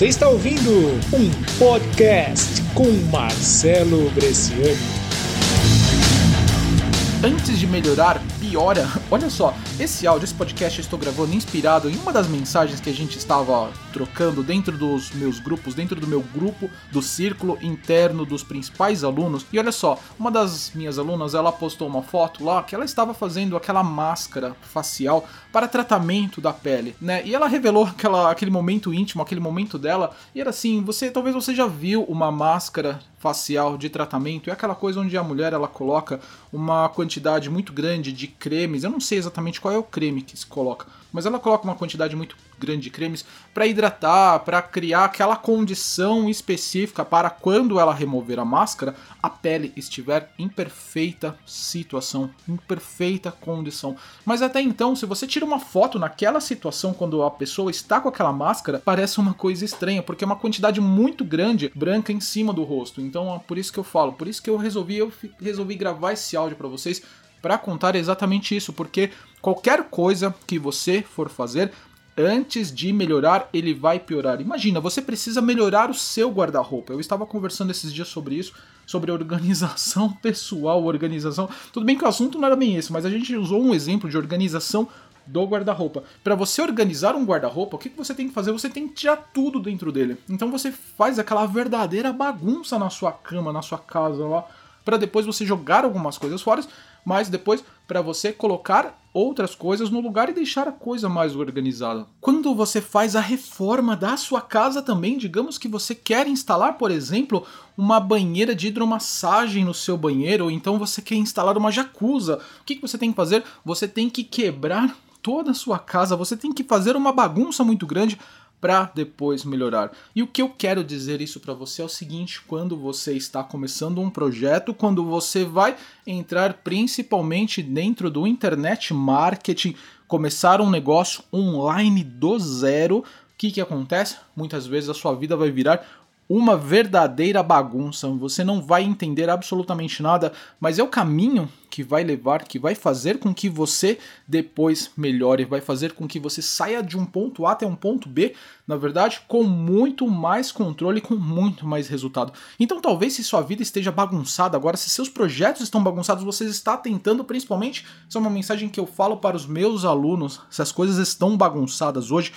Você está ouvindo um podcast com Marcelo Bresciani. Antes de melhorar, piora. Olha só, esse áudio, esse podcast eu estou gravando inspirado em uma das mensagens que a gente estava trocando dentro dos meus grupos, dentro do meu grupo do círculo interno dos principais alunos. E olha só, uma das minhas alunas, ela postou uma foto lá que ela estava fazendo aquela máscara facial para tratamento da pele, né? E ela revelou aquela, aquele momento íntimo, aquele momento dela, e era assim, você talvez você já viu uma máscara facial de tratamento, é aquela coisa onde a mulher ela coloca uma quantidade muito grande de cremes, eu não sei exatamente qual é o creme que se coloca, mas ela coloca uma quantidade muito grande de cremes para hidratar, para criar aquela condição específica para quando ela remover a máscara, a pele estiver em perfeita situação, em perfeita condição. Mas até então, se você tira uma foto naquela situação quando a pessoa está com aquela máscara, parece uma coisa estranha, porque é uma quantidade muito grande branca em cima do rosto. Então, é por isso que eu falo, por isso que eu resolvi eu resolvi gravar esse áudio para vocês para contar exatamente isso, porque qualquer coisa que você for fazer, antes de melhorar, ele vai piorar. Imagina, você precisa melhorar o seu guarda-roupa. Eu estava conversando esses dias sobre isso, sobre organização pessoal, organização. Tudo bem que o assunto não era bem esse, mas a gente usou um exemplo de organização do guarda-roupa. Para você organizar um guarda-roupa, o que, que você tem que fazer? Você tem que tirar tudo dentro dele. Então você faz aquela verdadeira bagunça na sua cama, na sua casa lá, para depois você jogar algumas coisas fora mas depois para você colocar outras coisas no lugar e deixar a coisa mais organizada. Quando você faz a reforma da sua casa também, digamos que você quer instalar, por exemplo, uma banheira de hidromassagem no seu banheiro, ou então você quer instalar uma jacuzzi, o que, que você tem que fazer? Você tem que quebrar toda a sua casa, você tem que fazer uma bagunça muito grande para depois melhorar. E o que eu quero dizer isso para você é o seguinte: quando você está começando um projeto, quando você vai entrar principalmente dentro do internet marketing, começar um negócio online do zero, o que, que acontece? Muitas vezes a sua vida vai virar uma verdadeira bagunça. Você não vai entender absolutamente nada, mas é o caminho que vai levar, que vai fazer com que você depois melhore, vai fazer com que você saia de um ponto A até um ponto B, na verdade, com muito mais controle, com muito mais resultado. Então, talvez se sua vida esteja bagunçada agora, se seus projetos estão bagunçados, você está tentando, principalmente, isso é uma mensagem que eu falo para os meus alunos, se as coisas estão bagunçadas hoje,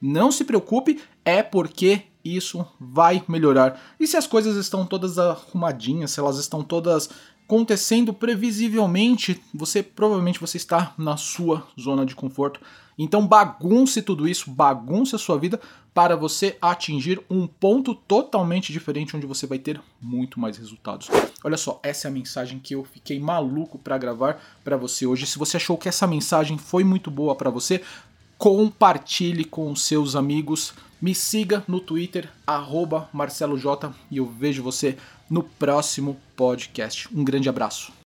não se preocupe, é porque isso vai melhorar. E se as coisas estão todas arrumadinhas, se elas estão todas acontecendo previsivelmente, você provavelmente você está na sua zona de conforto. Então bagunce tudo isso, bagunce a sua vida para você atingir um ponto totalmente diferente onde você vai ter muito mais resultados. Olha só, essa é a mensagem que eu fiquei maluco para gravar para você hoje. Se você achou que essa mensagem foi muito boa para você, compartilhe com seus amigos, me siga no Twitter, MarceloJ, e eu vejo você no próximo podcast. Um grande abraço.